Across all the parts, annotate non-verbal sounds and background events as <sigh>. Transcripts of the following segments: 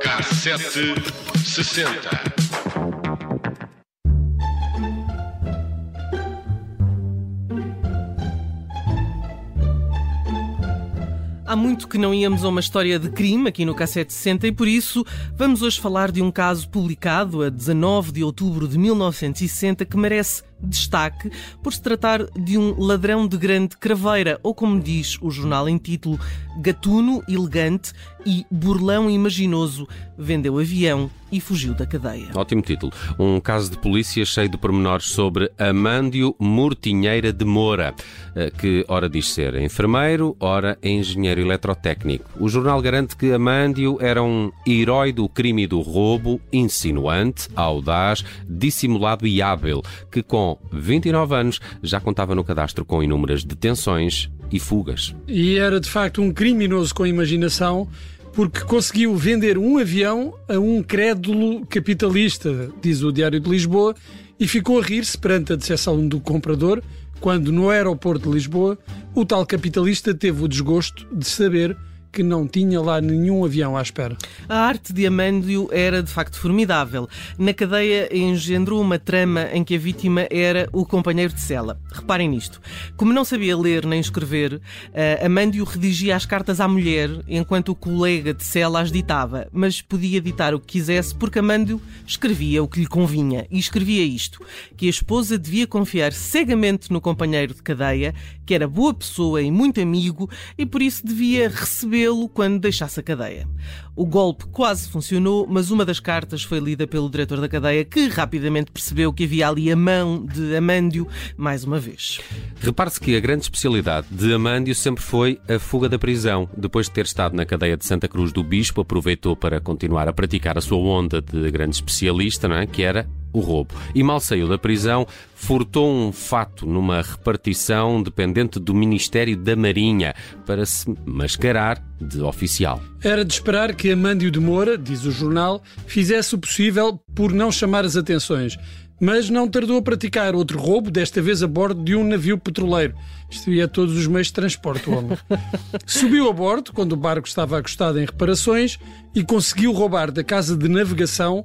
Cassete sessenta. Há muito que não íamos a uma história de crime aqui no Cassete 60 e por isso vamos hoje falar de um caso publicado a 19 de outubro de 1960 que merece destaque por se tratar de um ladrão de grande craveira, ou como diz o jornal em título, gatuno elegante e burlão imaginoso, vendeu avião e fugiu da cadeia. Ótimo título. Um caso de polícia cheio de pormenores sobre Amândio Mortinheira de Moura, eh, que ora diz ser enfermeiro, ora engenheiro eletrotécnico. O jornal garante que Amândio era um herói do crime e do roubo, insinuante, audaz, dissimulado e hábil, que com 29 anos já contava no cadastro com inúmeras detenções e fugas. E era de facto um criminoso com imaginação porque conseguiu vender um avião a um crédulo capitalista, diz o Diário de Lisboa, e ficou a rir-se perante a decepção do comprador quando, no aeroporto de Lisboa, o tal capitalista teve o desgosto de saber que não tinha lá nenhum avião à espera. A arte de Amândio era de facto formidável. Na cadeia engendrou uma trama em que a vítima era o companheiro de cela. Reparem nisto. Como não sabia ler nem escrever, uh, Amândio redigia as cartas à mulher enquanto o colega de cela as ditava, mas podia ditar o que quisesse porque Amândio escrevia o que lhe convinha. E escrevia isto: que a esposa devia confiar cegamente no companheiro de cadeia, que era boa pessoa e muito amigo e por isso devia receber lo quando deixasse a cadeia. O golpe quase funcionou, mas uma das cartas foi lida pelo diretor da cadeia, que rapidamente percebeu que havia ali a mão de Amândio mais uma vez. Repare-se que a grande especialidade de Amândio sempre foi a fuga da prisão. Depois de ter estado na cadeia de Santa Cruz do Bispo, aproveitou para continuar a praticar a sua onda de grande especialista, não é? que era o roubo. E mal saiu da prisão, furtou um fato numa repartição dependente do Ministério da Marinha para se mascarar de oficial. Era de esperar que Amândio de Moura, diz o jornal, fizesse o possível por não chamar as atenções. Mas não tardou a praticar outro roubo, desta vez a bordo de um navio petroleiro. Isto ia todos os meios de transporte, o homem. <laughs> Subiu a bordo quando o barco estava acostado em reparações e conseguiu roubar da casa de navegação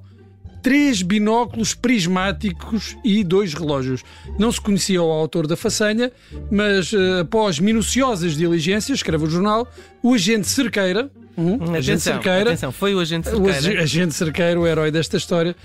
três binóculos prismáticos e dois relógios. Não se conhecia o autor da façanha, mas uh, após minuciosas diligências, escreve o jornal, o agente Cerqueira, hum, atenção, agente Cerqueira, atenção, foi o agente Cerqueira. O agente Cerqueira, o herói desta história,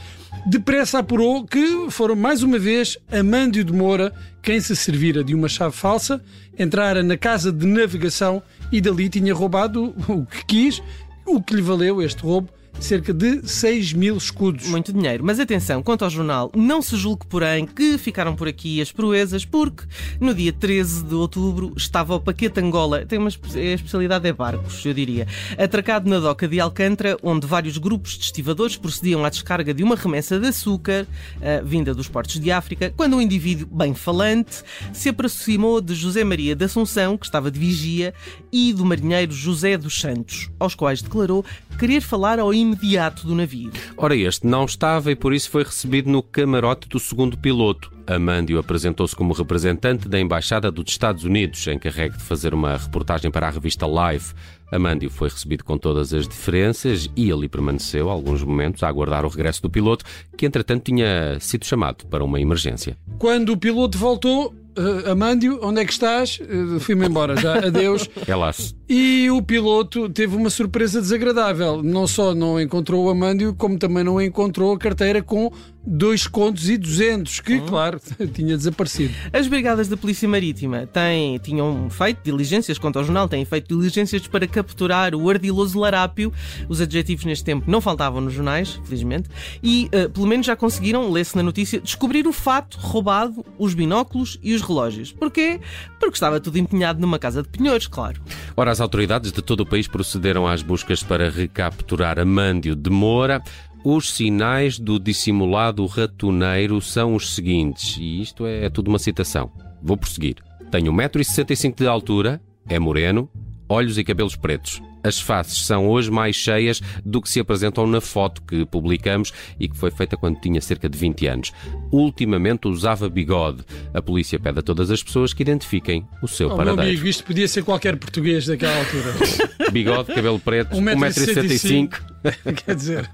depressa apurou que foram mais uma vez Amândio de Moura quem se servira de uma chave falsa, entrara na casa de navegação e dali tinha roubado o que quis, o que lhe valeu este roubo cerca de 6 mil escudos. Muito dinheiro. Mas atenção, quanto ao jornal, não se julgue, porém, que ficaram por aqui as proezas, porque no dia 13 de outubro estava o Paquete Angola, tem uma a especialidade é barcos, eu diria, atracado na doca de Alcântara, onde vários grupos de estivadores procediam à descarga de uma remessa de açúcar, uh, vinda dos portos de África, quando um indivíduo bem falante se aproximou de José Maria da Assunção, que estava de vigia, e do marinheiro José dos Santos, aos quais declarou querer falar ao imediato do navio. Ora, este não estava e por isso foi recebido no camarote do segundo piloto. Amândio apresentou-se como representante da Embaixada dos Estados Unidos, encarregue de fazer uma reportagem para a revista Life. Amândio foi recebido com todas as diferenças e ali permaneceu alguns momentos a aguardar o regresso do piloto, que entretanto tinha sido chamado para uma emergência. Quando o piloto voltou, uh, Amândio, onde é que estás? Uh, Fui-me embora já, adeus. Elas. E o piloto teve uma surpresa desagradável. Não só não encontrou o Amândio, como também não encontrou a carteira com dois contos e duzentos, que, uhum. claro, <laughs> tinha desaparecido. As brigadas da Polícia Marítima têm, tinham feito diligências, quanto ao jornal, têm feito diligências para capturar o ardiloso larápio. Os adjetivos neste tempo não faltavam nos jornais, felizmente, e uh, pelo menos já conseguiram, lê-se na notícia, descobrir o fato roubado, os binóculos e os relógios. Porquê? Porque estava tudo empenhado numa casa de penhores, claro. Ora, as autoridades de todo o país procederam às buscas para recapturar Amândio de Moura. Os sinais do dissimulado ratoneiro são os seguintes, e isto é, é tudo uma citação. Vou prosseguir. Tenho 1,65m de altura, é moreno, olhos e cabelos pretos. as faces são hoje mais cheias do que se apresentam na foto que publicamos e que foi feita quando tinha cerca de 20 anos. Ultimamente usava bigode. A polícia pede a todas as pessoas que identifiquem o seu Oh, meu paradeiro. amigo, isto podia ser qualquer português daquela altura. <laughs> Bigode, cabelo preto, 1,65m. 1,65m. <laughs> Quer dizer.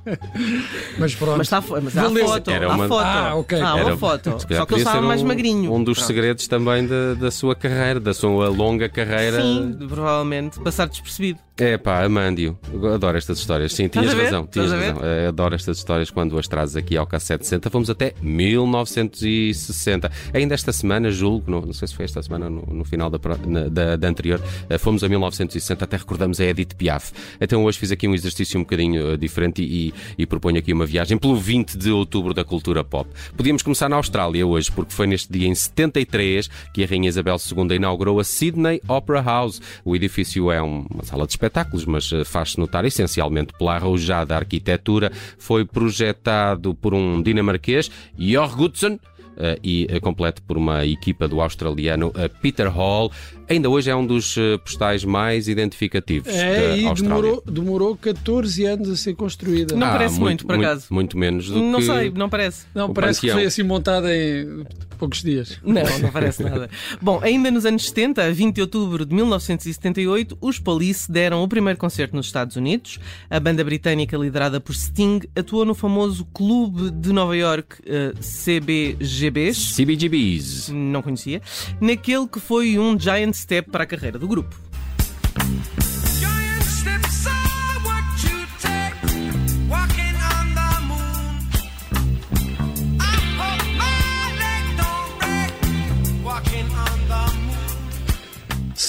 Mas pronto. Mas, está, mas há Valeu. foto. Era há uma- foto. Ah, ok. Há uma Era- foto. se calhar Só que ele podia estava ser mais um- magrinho. Um dos Pronto. segredos também da, da sua carreira, da sua longa carreira. Sim, provavelmente. Passar despercebido. É pá, Amândio, eu adoro estas histórias. Sim, tinhas a ver? razão, tinhas Estás a ver? razão. Eh, Adoro estas histórias quando as trazes aqui ao K760. Fomos até 1960. Ainda esta semana, julgo, não, não sei se foi esta semana no, no final da, pro- na- da, da anterior, eh, fomos a 1960, até recordamos a Edith Piaf. Então hoje fiz aqui um exercício um bocadinho diferente e, e proponho aqui uma viagem pelo 20 de outubro da cultura pop. Podíamos começar na Austrália hoje, porque foi neste dia, em 73, que a Rainha Isabel II inaugurou a Sydney Opera House. O edifício é um- uma sala de espetáculos, mas eh, faz-se notar essencialmente pela arrojada arquitetura. Foi projetado por um dinamarquês, Jorg Gutzen, eh, e eh, completo por uma equipa do australiano eh, Peter Hall. Ainda hoje é um dos eh, postais mais identificativos É, da e Austrália. demorou, demorou 14 anos a ser construída. Não parece muito, por acaso. Muito menos do Não que... sei, não parece. Não, parece que Panteão. foi assim montada em poucos dias. Não, não parece nada. Bom, ainda nos anos 70, a 20 de outubro de 1978, os Police deram o primeiro concerto nos Estados Unidos. A banda britânica liderada por Sting atuou no famoso clube de Nova York eh, CBGBs. CBGBs. Não conhecia. Naquele que foi um giant step para a carreira do grupo.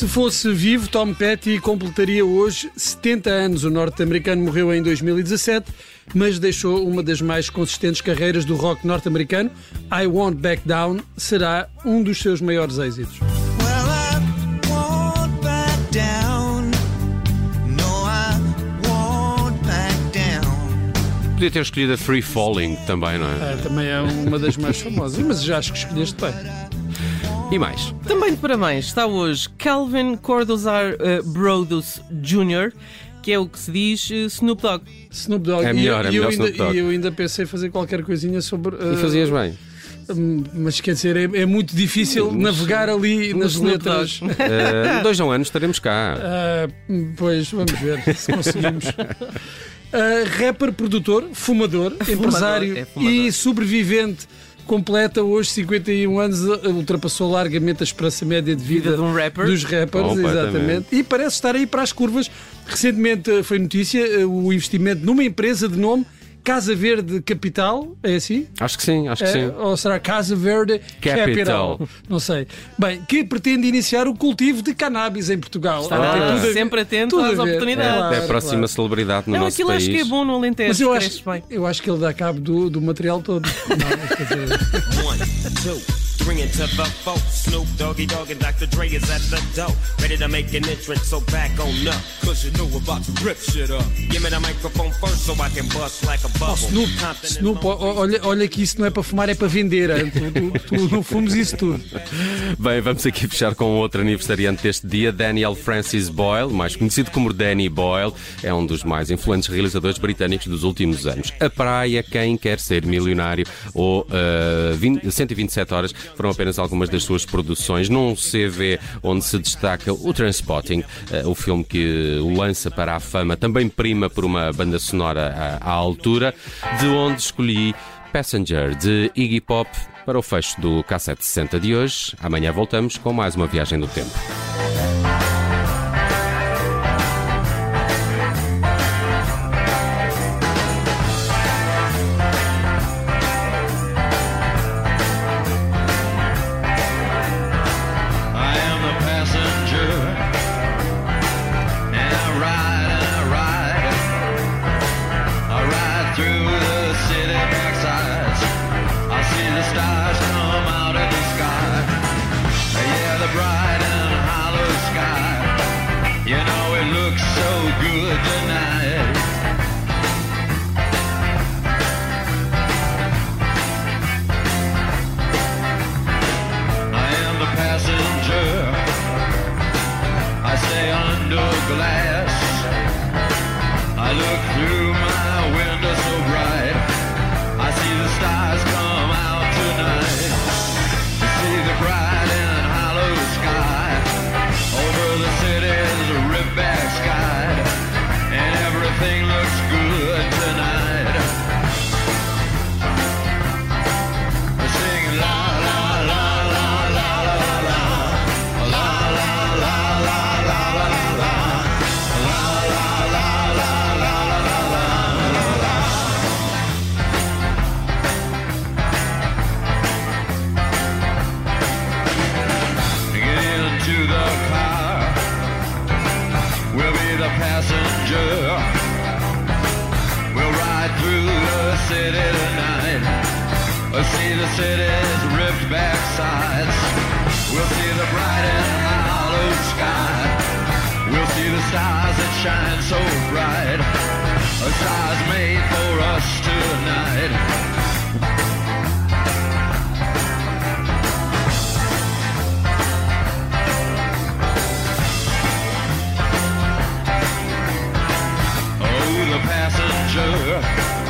Se fosse vivo, Tom Petty completaria hoje 70 anos. O norte-americano morreu em 2017, mas deixou uma das mais consistentes carreiras do rock norte-americano. I Won't Back Down será um dos seus maiores êxitos. Podia ter escolhido a Free Falling também, não é? É, também é uma das mais famosas, mas já acho que escolheste bem. E mais? Também de parabéns está hoje Calvin Cordozar eh, Brodus Jr., que é o que se diz eh, Snoop Dogg. Snoop Dogg. É E melhor, eu, é e eu melhor ainda, Snoop Dogg. E eu ainda pensei fazer qualquer coisinha sobre. E uh, fazias bem. hum, Mas quer dizer, é, é muito difícil navegar ali nas Snoop letras. Uh, dois a um ano estaremos cá. Ah, pois, vamos ver se <laughs> conseguimos. Ah, rapper, produtor, fumador, empresário é fumador. e sobrevivente. Completa hoje 51 anos, ultrapassou largamente a esperança média de vida Vida de um rapper. dos rappers, exatamente. E parece estar aí para as curvas. Recentemente ah, foi notícia ah, o investimento numa empresa de nome Casa Verde Capital, é assim? Acho que sim, acho que É, sim. ou será Casa Verde Capital. Capital? Não sei. Bem, que pretende iniciar o cultivo de cannabis em Portugal. Está Tem tudo a sempre atento tudo às ver. oportunidades. Claro, é a próxima claro. celebridade no Não, nosso aquilo país. acho que é bom no Alentejo. Mas eu acho, bem. eu acho que ele dá cabo do, do material todo. <laughs> Não, quer dizer, Three into the. Snoop Doggy Dogg and Dr. Dre is at the door. Ready to make an entrance, so back on up. Cause you know we're about to rip shit up. Give me the microphone first so I can bust like a bubble. Snoop, Compton and Snoop, ó- olha, olha que isso não é para fumar, é para vender. Tu, tu, tu não fumes isso tudo. Bem, vamos aqui fechar com outro aniversariante deste dia, Daniel Francis Boyle, mais conhecido como Danny Boyle, é um dos mais influentes realizadores britânicos dos últimos anos. A Praia, Quem Quer Ser Milionário ou uh, 20 127 Horas foram apenas algumas das suas produções num CV onde se destaca o Transpotting, uh, o filme que o lança para a fama, também prima por uma banda sonora à, à altura, de onde escolhi Passenger de Iggy Pop para o fecho do K760 de hoje. Amanhã voltamos com mais uma viagem do tempo. through my window. sides. We'll see the bright and hollow sky. We'll see the stars that shine so bright. A stars made for us tonight. Oh, passenger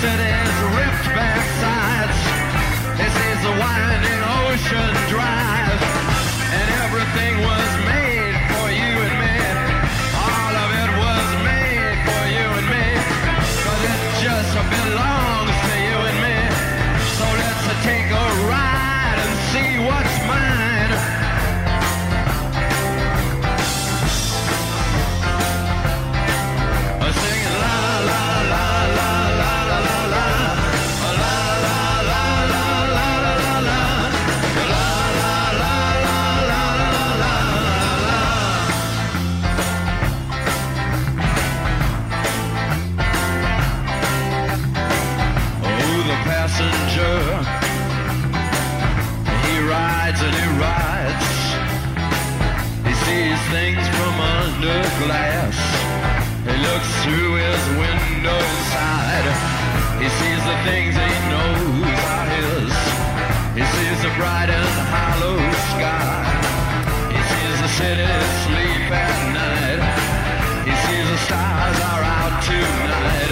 city's ripped back sides. This is the wine. glass. He looks through his window side. He sees the things he knows are his. He sees the bright and hollow sky. He sees the city sleep at night. He sees the stars are out tonight.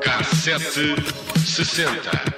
Cassete sessenta.